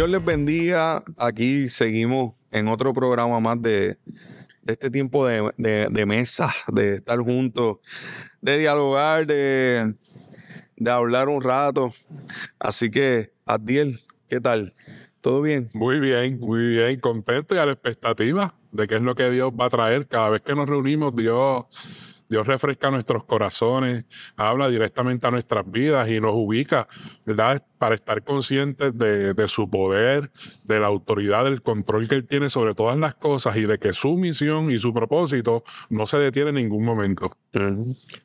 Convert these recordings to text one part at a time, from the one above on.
Dios les bendiga. Aquí seguimos en otro programa más de, este tiempo de, de, de mesa, de estar juntos, de dialogar, de, de hablar un rato. Así que, Adiel, ¿qué tal? ¿Todo bien? Muy bien, muy bien. Contento y a la expectativa de qué es lo que Dios va a traer. Cada vez que nos reunimos, Dios, Dios refresca nuestros corazones, habla directamente a nuestras vidas y nos ubica, ¿verdad? Para estar conscientes de, de su poder, de la autoridad, del control que Él tiene sobre todas las cosas y de que su misión y su propósito no se detiene en ningún momento.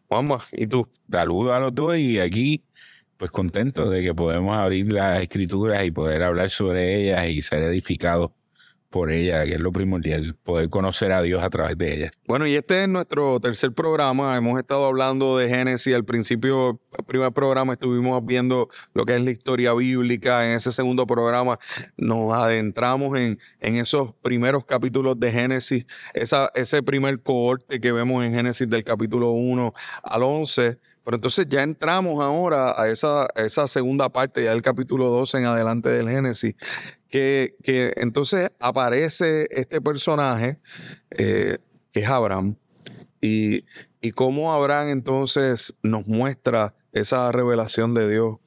Juanma, ¿y tú? Saludos a los dos y aquí, pues contento de que podemos abrir las escrituras y poder hablar sobre ellas y ser edificados por ellas, que es lo primordial, poder conocer a Dios a través de ellas. Bueno, y este es nuestro tercer programa. Hemos estado hablando de Génesis. Al principio, primer programa estuvimos viendo lo que es la historia bíblica. En ese segundo programa nos adentramos en, en esos primeros capítulos de Génesis, esa, ese primer cohorte que vemos en Génesis del capítulo 1 al 11. Pero entonces ya entramos ahora a esa, segunda parte, ya del capítulo 12 en adelante del Génesis, que, entonces aparece este personaje eh, que es Abraham y, cómo Abraham entonces nos muestra esa revelación de Dios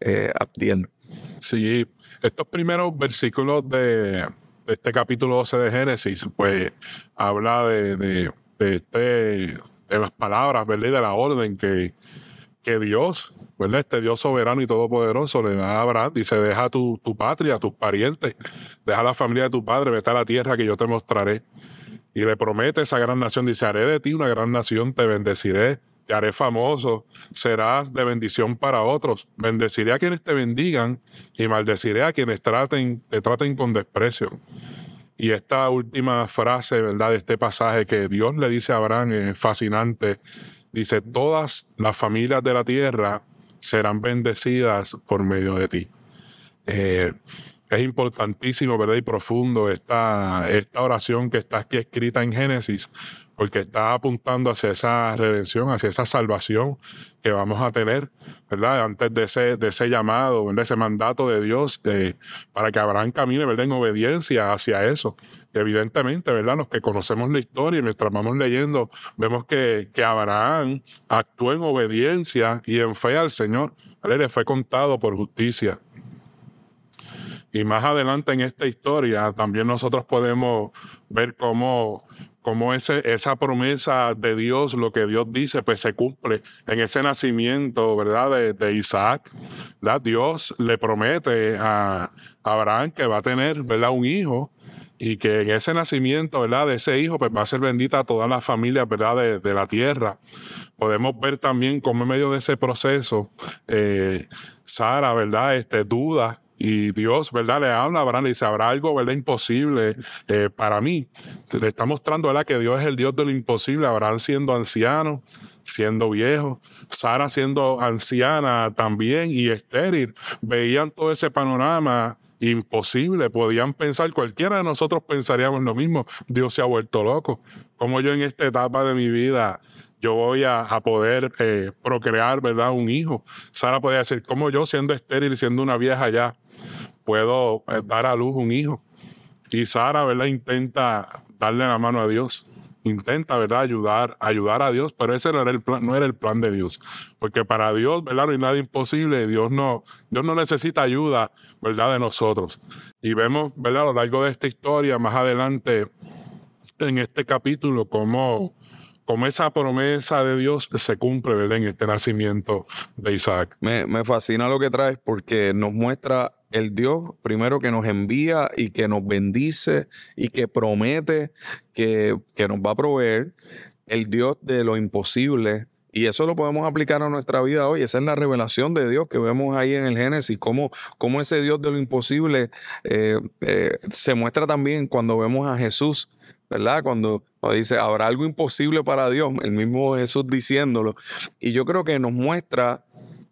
eh, Abdiel. Sí, estos primeros versículos de, este capítulo 12 de Génesis, pues habla de este de las palabras, ¿verdad? Y de la orden que, que Dios, ¿verdad? Este Dios soberano y todopoderoso le da a Abraham. Dice, deja tu, tu patria, tus parientes, deja la familia de tu padre, vete a la tierra que yo te mostraré. Y le promete esa gran nación, dice, haré de ti una gran nación, te bendeciré, te haré famoso, serás de bendición para otros. Bendeciré a quienes te bendigan y maldeciré a quienes traten, te traten con desprecio. Y esta última frase, ¿verdad? De este pasaje que Dios le dice a Abraham es fascinante. Dice, todas las familias de la tierra serán bendecidas por medio de ti. Eh, es importantísimo, ¿verdad? Y profundo esta, esta oración que está aquí escrita en Génesis, porque está apuntando hacia esa redención, hacia esa salvación que vamos a tener, ¿verdad? Antes de ese, de ese llamado, ¿verdad? Ese mandato de Dios de, para que Abraham camine, ¿verdad? En obediencia hacia eso. Y evidentemente, ¿verdad? Los que conocemos la historia y mientras vamos leyendo, vemos que, que Abraham actuó en obediencia y en fe al Señor. ¿vale? Le fue contado por justicia. Y más adelante en esta historia también nosotros podemos ver cómo, cómo ese, esa promesa de Dios, lo que Dios dice, pues se cumple en ese nacimiento, ¿verdad? De, de Isaac. ¿verdad? Dios le promete a Abraham que va a tener, ¿verdad? Un hijo y que en ese nacimiento, ¿verdad? De ese hijo, pues va a ser bendita toda la familia, ¿verdad? De, de la tierra. Podemos ver también cómo en medio de ese proceso, eh, Sara, ¿verdad? Este, duda y Dios, ¿verdad? Le habla Abraham, le dice, habrá algo, ¿verdad? Imposible eh, para mí. Le está mostrando, ¿verdad? Que Dios es el Dios de lo imposible. Abraham siendo anciano, siendo viejo, Sara siendo anciana también y estéril. Veían todo ese panorama imposible. Podían pensar, cualquiera de nosotros pensaríamos lo mismo. Dios se ha vuelto loco. Como yo en esta etapa de mi vida yo voy a, poder eh, procrear, ¿verdad? Un hijo. Sara podía decir, como yo siendo estéril, siendo una vieja ya, puedo eh, dar a luz un hijo. Y Sara, ¿verdad? Intenta darle la mano a Dios. Intenta, ¿verdad? Ayudar, ayudar a Dios, pero ese no era el plan, no era el plan de Dios. Porque para Dios, ¿verdad? No hay nada imposible. Dios no, Dios no necesita ayuda, ¿verdad? De nosotros. Y vemos, ¿verdad? A lo largo de esta historia, más adelante, en este capítulo, cómo, cómo esa promesa de Dios se cumple, ¿verdad? En este nacimiento de Isaac. Me, me fascina lo que traes porque nos muestra el Dios primero que nos envía y que nos bendice y que promete que, que nos va a proveer, el Dios de lo imposible. Y eso lo podemos aplicar a nuestra vida hoy. Esa es la revelación de Dios que vemos ahí en el Génesis, cómo, cómo ese Dios de lo imposible eh, eh, se muestra también cuando vemos a Jesús, ¿verdad? Cuando, cuando dice, habrá algo imposible para Dios, el mismo Jesús diciéndolo. Y yo creo que nos muestra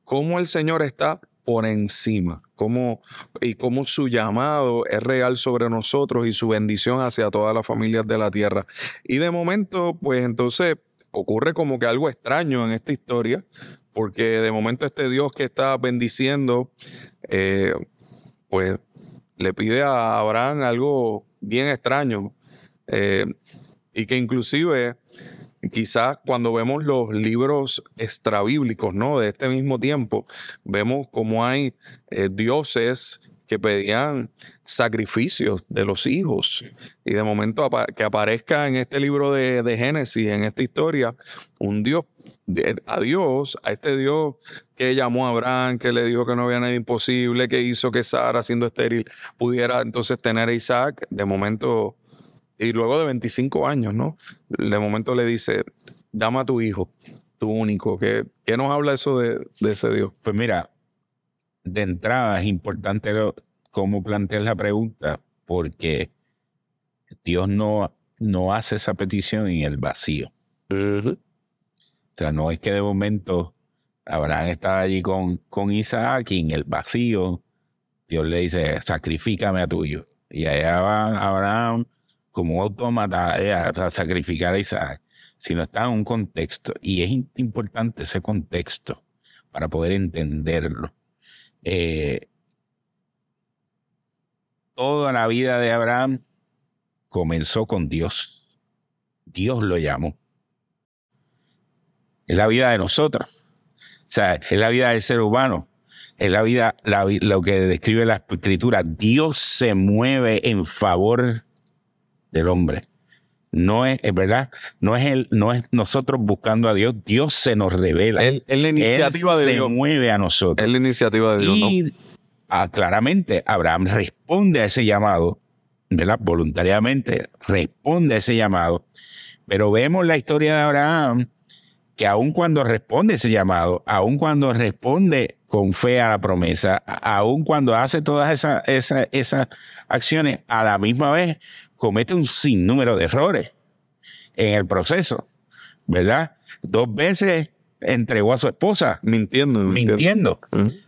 cómo el Señor está por encima, cómo, y cómo su llamado es real sobre nosotros y su bendición hacia todas las familias de la tierra. Y de momento, pues entonces ocurre como que algo extraño en esta historia, porque de momento este Dios que está bendiciendo, eh, pues le pide a Abraham algo bien extraño eh, y que inclusive quizás cuando vemos los libros extrabíblicos ¿no? de este mismo tiempo, vemos cómo hay eh, dioses que pedían sacrificios de los hijos. Y de momento que aparezca en este libro de, de Génesis, en esta historia, un Dios, a Dios, a este Dios que llamó a Abraham, que le dijo que no había nada imposible, que hizo que Sara, siendo estéril, pudiera entonces tener a Isaac. De momento, y luego de 25 años, ¿no? De momento le dice, dame a tu hijo, tu único. ¿Qué, qué nos habla eso de, de ese Dios? Pues mira, de entrada es importante cómo plantear la pregunta, porque Dios no, no hace esa petición en el vacío. O sea, no es que de momento Abraham estaba allí con, con Isaac y en el vacío Dios le dice, sacrifícame a tuyo. Y allá va Abraham como autómata eh, a sacrificar a Isaac, sino está en un contexto. Y es importante ese contexto para poder entenderlo. Eh, toda la vida de Abraham comenzó con Dios. Dios lo llamó. Es la vida de nosotros. O sea, es la vida del ser humano. Es la vida, lo que describe la escritura. Dios se mueve en favor del hombre. No es, es verdad, no es, el, no es nosotros buscando a Dios, Dios se nos revela. Es la iniciativa de Dios. se mueve a nosotros. Es la iniciativa de Dios. Y ah, claramente Abraham responde a ese llamado, ¿verdad? Voluntariamente responde a ese llamado. Pero vemos la historia de Abraham que aun cuando responde ese llamado, aun cuando responde con fe a la promesa, aun cuando hace todas esas, esas, esas acciones, a la misma vez comete un sinnúmero de errores en el proceso, ¿verdad? Dos veces entregó a su esposa. Mintiendo. Mintiendo,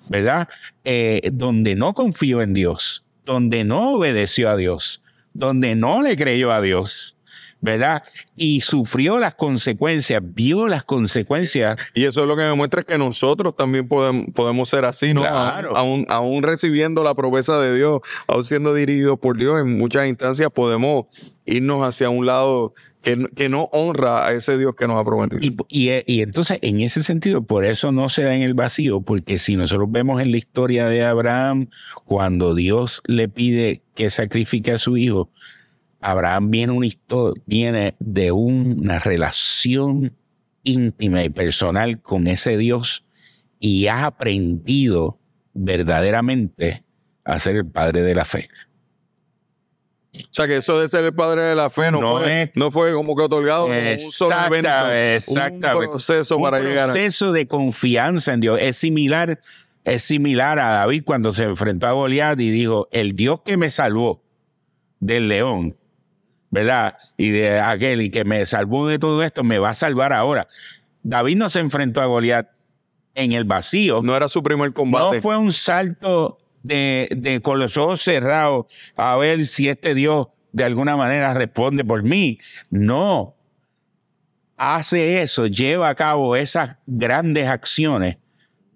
¿verdad? Eh, donde no confió en Dios, donde no obedeció a Dios, donde no le creyó a Dios. ¿Verdad? Y sufrió las consecuencias, vio las consecuencias. Y eso es lo que me muestra que nosotros también podemos, podemos ser así, ¿no? Claro. Aún, aún recibiendo la promesa de Dios, aún siendo dirigidos por Dios, en muchas instancias podemos irnos hacia un lado que, que, no honra a ese Dios que nos ha prometido. Y, y, y, entonces, en ese sentido, por eso no se da en el vacío, porque si nosotros vemos en la historia de Abraham, cuando Dios le pide que sacrifique a su hijo, Abraham viene, una historia, viene de una relación íntima y personal con ese Dios y ha aprendido verdaderamente a ser el padre de la fe. O sea, que eso de ser el padre de la fe no, fue, no fue como que otorgado un, un proceso para llegar. Un proceso de confianza en Dios. Es similar, es similar a David cuando se enfrentó a Goliat y dijo, el Dios que me salvó del león ¿verdad? Y de aquel y que me salvó de todo esto, me va a salvar ahora. David no se enfrentó a Goliat en el vacío. No era su primer combate. No fue un salto de, de con los ojos cerrados a ver si este Dios de alguna manera responde por mí. No. Hace eso, lleva a cabo esas grandes acciones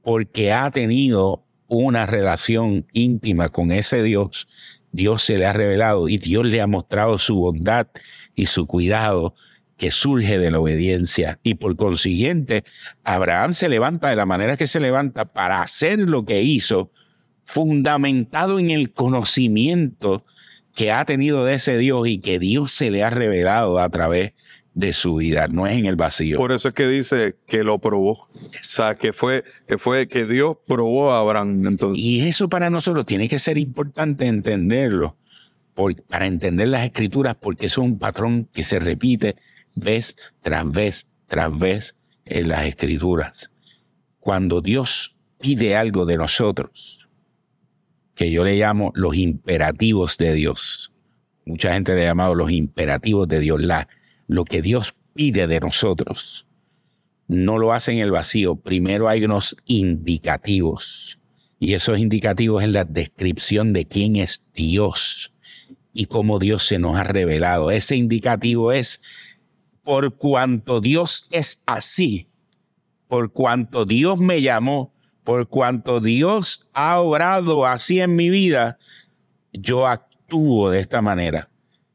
porque ha tenido una relación íntima con ese Dios Dios se le ha revelado y Dios le ha mostrado su bondad y su cuidado que surge de la obediencia. Y por consiguiente, Abraham se levanta de la manera que se levanta para hacer lo que hizo, fundamentado en el conocimiento que ha tenido de ese Dios y que Dios se le ha revelado a través de su vida, no es en el vacío. Por eso es que dice que lo probó. O sea, que fue, que fue que Dios probó a Abraham. Entonces. Y eso para nosotros tiene que ser importante entenderlo, para entender las escrituras, porque es un patrón que se repite vez tras vez tras vez en las escrituras. Cuando Dios pide algo de nosotros, que yo le llamo los imperativos de Dios. Mucha gente le ha llamado los imperativos de Dios, la lo que Dios pide de nosotros, no lo hace en el vacío. Primero hay unos indicativos. Y esos indicativos es la descripción de quién es Dios y cómo Dios se nos ha revelado. Ese indicativo es por cuanto Dios es así, por cuanto Dios me llamó, por cuanto Dios ha obrado así en mi vida, yo actúo de esta manera.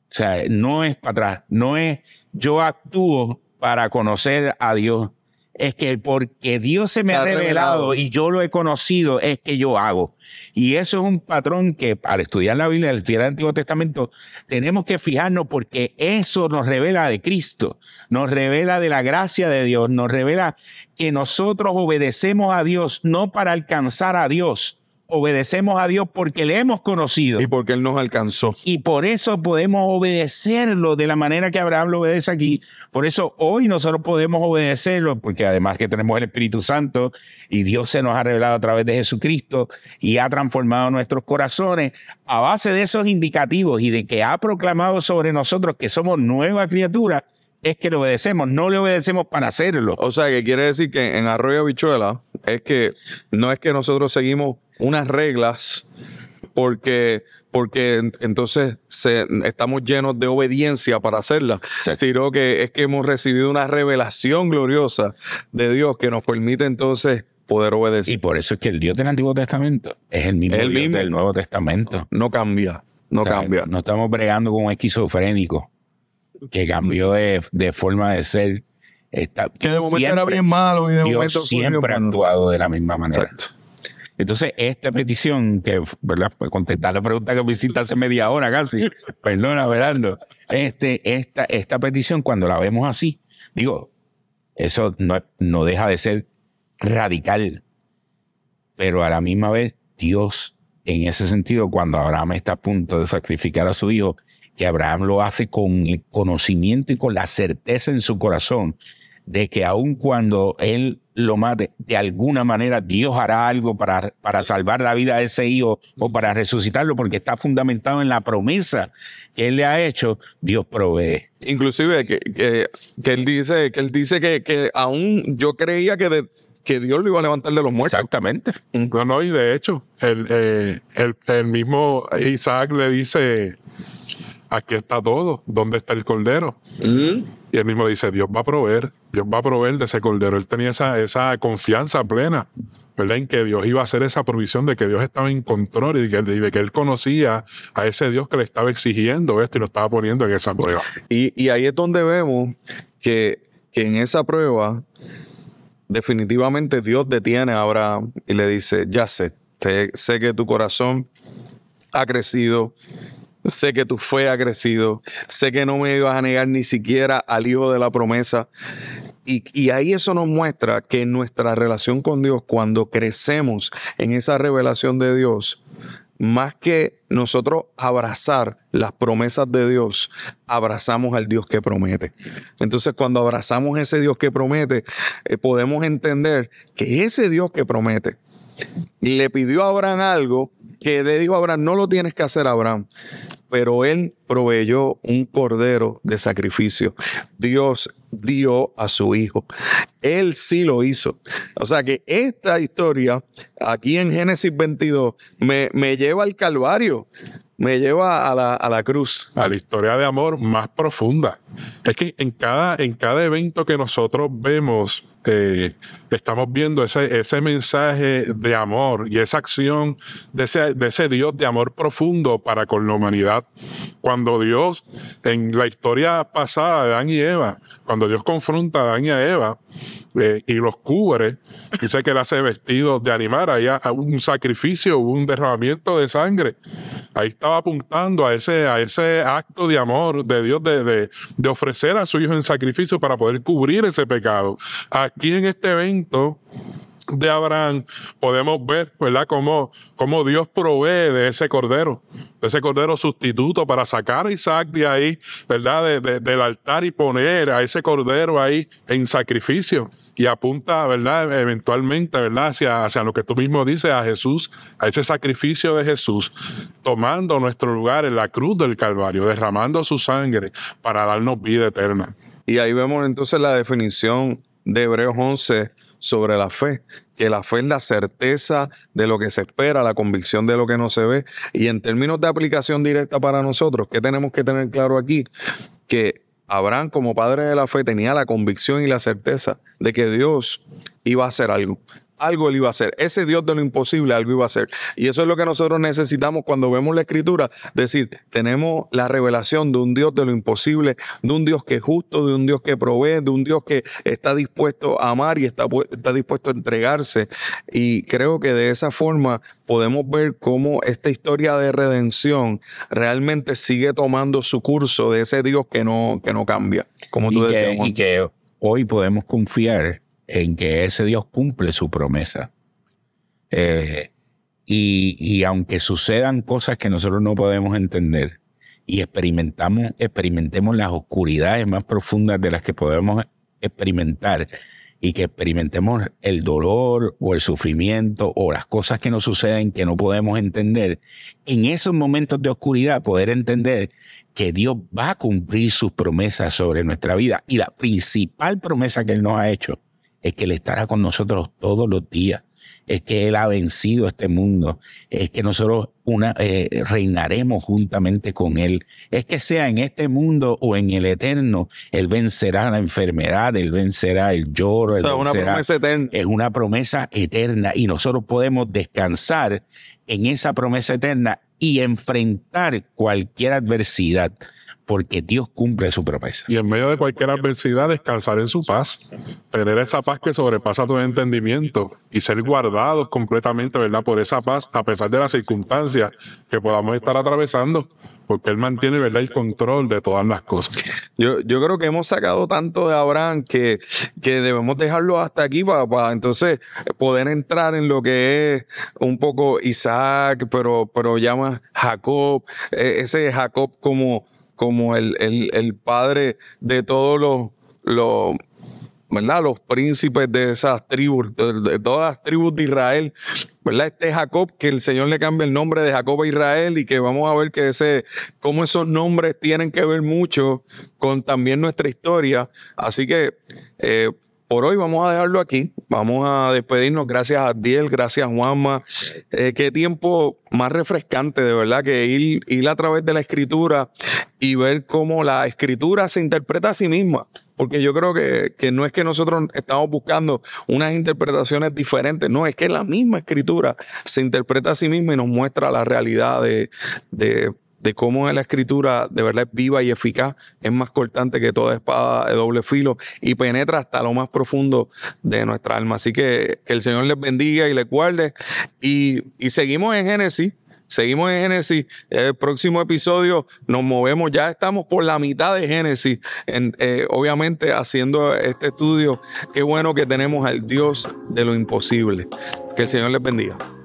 O sea, no es para atrás, no es yo actúo para conocer a Dios. Es que porque Dios se me ha revelado, y yo lo he conocido, es que yo hago. Y eso es un patrón que al estudiar la Biblia, al estudiar el Antiguo Testamento, tenemos que fijarnos porque eso nos revela de Cristo, nos revela de la gracia de Dios, nos revela que nosotros obedecemos a Dios no para alcanzar a Dios, obedecemos a Dios porque le hemos conocido. Y porque Él nos alcanzó. Y por eso podemos obedecerlo de la manera que Abraham lo obedece aquí. Por eso hoy nosotros podemos obedecerlo, porque además que tenemos el Espíritu Santo y Dios se nos ha revelado a través de Jesucristo y ha transformado nuestros corazones a base de esos indicativos y de que ha proclamado sobre nosotros que somos nueva criatura es que le obedecemos, no le obedecemos para hacerlo. O sea, que quiere decir que en Arroyo Bichuela es que no es que nosotros seguimos unas reglas porque, porque entonces estamos llenos de obediencia para hacerlas, sino que es que hemos recibido una revelación gloriosa de Dios que nos permite entonces poder obedecer. Y por eso es que el Dios del Antiguo Testamento es el mismo Dios del Nuevo Testamento. No cambia, no cambia. No estamos bregando con un esquizofrénico que cambió de, forma de ser. Está, que de momento era bien malo y de momento siempre ha actuado de la misma manera. Entonces, esta petición, que. Pues contestar la pregunta que me hiciste hace media hora casi, perdona, Verando, este, esta, esta petición, cuando la vemos así, digo, eso no, no deja de ser radical, pero a la misma vez, Dios, en ese sentido, cuando Abraham está a punto de sacrificar a su hijo, que Abraham lo hace con el conocimiento y con la certeza en su corazón de que aun cuando él lo mate, de alguna manera Dios hará algo para, para salvar la vida de ese hijo o para resucitarlo, porque está fundamentado en la promesa que él le ha hecho, Dios provee. Inclusive que, que, él dice, que él dice que, que aún yo creía que, que Dios lo iba a levantar de los muertos. Exactamente. No, no, y de hecho, el, eh, el, el mismo Isaac le dice, aquí está todo, ¿dónde está el cordero? Y él mismo dice, Dios va a proveer, Dios va a proveer de ese cordero. Él tenía esa, esa confianza plena, ¿verdad? En que Dios iba a hacer esa provisión, de que Dios estaba en control y de que, él conocía a ese Dios que le estaba exigiendo esto y lo estaba poniendo en esa prueba. Y, ahí es donde vemos que, que en esa prueba definitivamente Dios detiene a Abraham y le dice, ya sé, sé que tu corazón ha crecido, sé que tu fe ha crecido, sé que no me ibas a negar ni siquiera al hijo de la promesa. Y, ahí eso nos muestra que nuestra relación con Dios, cuando crecemos en esa revelación de Dios, más que nosotros abrazar las promesas de Dios, abrazamos al Dios que promete. Entonces, cuando abrazamos ese Dios que promete, eh, podemos entender que ese Dios que promete le pidió a Abraham algo que le dijo a Abraham, no lo tienes que hacer, Abraham pero él proveyó un cordero de sacrificio. Dios dio a su hijo. Él sí lo hizo. O sea que esta historia, aquí en Génesis 22, me, me lleva al Calvario, me lleva a la, a la, cruz. A la historia de amor más profunda. Es que en cada, en cada evento que nosotros vemos estamos viendo ese, ese mensaje de amor y esa acción de ese, de ese Dios de amor profundo para con la humanidad. Cuando Dios, en la historia pasada de Adán y Eva, cuando Dios confronta a Adán y a Eva eh, y los cubre, dice que le hace vestidos de animar, ahí un sacrificio, un derramamiento de sangre. Ahí estaba apuntando a ese, a ese acto de amor de Dios de, de, de ofrecer a su hijo en sacrificio para poder cubrir ese pecado. Aquí en este evento de Abraham podemos ver, ¿verdad?, cómo, cómo Dios provee de ese cordero, de ese cordero sustituto para sacar a Isaac de ahí, ¿verdad?, del altar y poner a ese cordero ahí en sacrificio. Y apunta, ¿verdad? Eventualmente, ¿verdad? Hacia, hacia lo que tú mismo dices, a Jesús, a ese sacrificio de Jesús, tomando nuestro lugar en la cruz del Calvario, derramando su sangre para darnos vida eterna. Y ahí vemos entonces la definición de Hebreos 11 sobre la fe, que la fe es la certeza de lo que se espera, la convicción de lo que no se ve. Y en términos de aplicación directa para nosotros, ¿qué tenemos que tener claro aquí? Que Abraham como padre de la fe tenía la convicción y la certeza de que Dios iba a hacer algo, algo él iba a hacer. Ese Dios de lo imposible, algo iba a hacer. Y eso es lo que nosotros necesitamos cuando vemos la escritura. Decir, tenemos la revelación de un Dios de lo imposible, de un Dios que es justo, de un Dios que provee, de un Dios que está dispuesto a amar y está, está dispuesto a entregarse. Y creo que de esa forma podemos ver cómo esta historia de redención realmente sigue tomando su curso de ese Dios que no, que no cambia. Como tú decías, y que hoy podemos confiar en que ese Dios cumple su promesa. Eh, y, aunque sucedan cosas que nosotros no podemos entender y experimentamos, experimentemos las oscuridades más profundas de las que podemos experimentar y que experimentemos el dolor o el sufrimiento o las cosas que nos suceden que no podemos entender, en esos momentos de oscuridad poder entender que Dios va a cumplir sus promesas sobre nuestra vida. Y la principal promesa que Él nos ha hecho es que Él estará con nosotros todos los días, es que Él ha vencido este mundo, es que nosotros una, eh, reinaremos juntamente con Él, es que sea en este mundo o en el eterno, Él vencerá la enfermedad, Él vencerá el lloro, una promesa eterna. es una promesa eterna y nosotros podemos descansar en esa promesa eterna y enfrentar cualquier adversidad porque Dios cumple su promesa. Y en medio de cualquier adversidad, descansar en su paz, tener esa paz que sobrepasa tu entendimiento y ser guardados completamente, ¿verdad? Por esa paz, a pesar de las circunstancias que podamos estar atravesando, porque Él mantiene, ¿verdad?, el control de todas las cosas. Yo, yo creo que hemos sacado tanto de Abraham que, que debemos dejarlo hasta aquí para, entonces poder entrar en lo que es un poco Isaac, pero, pero llama Jacob, e, ese Jacob como como el, el, padre de todos los, los, ¿verdad? los príncipes de esas tribus, de, todas las tribus de Israel. ¿verdad? Este Jacob, que el Señor le cambia el nombre de Jacob a Israel y que vamos a ver que ese, cómo esos nombres tienen que ver mucho con también nuestra historia. Así que eh, por hoy vamos a dejarlo aquí. Vamos a despedirnos. Gracias a Diel, gracias Juanma. Eh, qué tiempo más refrescante, de verdad, que ir, ir a través de la escritura y ver cómo la escritura se interpreta a sí misma. Porque yo creo que, que, no es que nosotros estamos buscando unas interpretaciones diferentes, no, es que la misma escritura se interpreta a sí misma y nos muestra la realidad de, de de cómo la escritura de verdad es viva y eficaz, es más cortante que toda espada de doble filo y penetra hasta lo más profundo de nuestra alma. Así que el Señor les bendiga y les guarde. Y, seguimos en Génesis. Seguimos en Génesis. El próximo episodio nos movemos. Ya estamos por la mitad de Génesis. Eh, obviamente haciendo este estudio. Qué bueno que tenemos al Dios de lo imposible. Que el Señor les bendiga.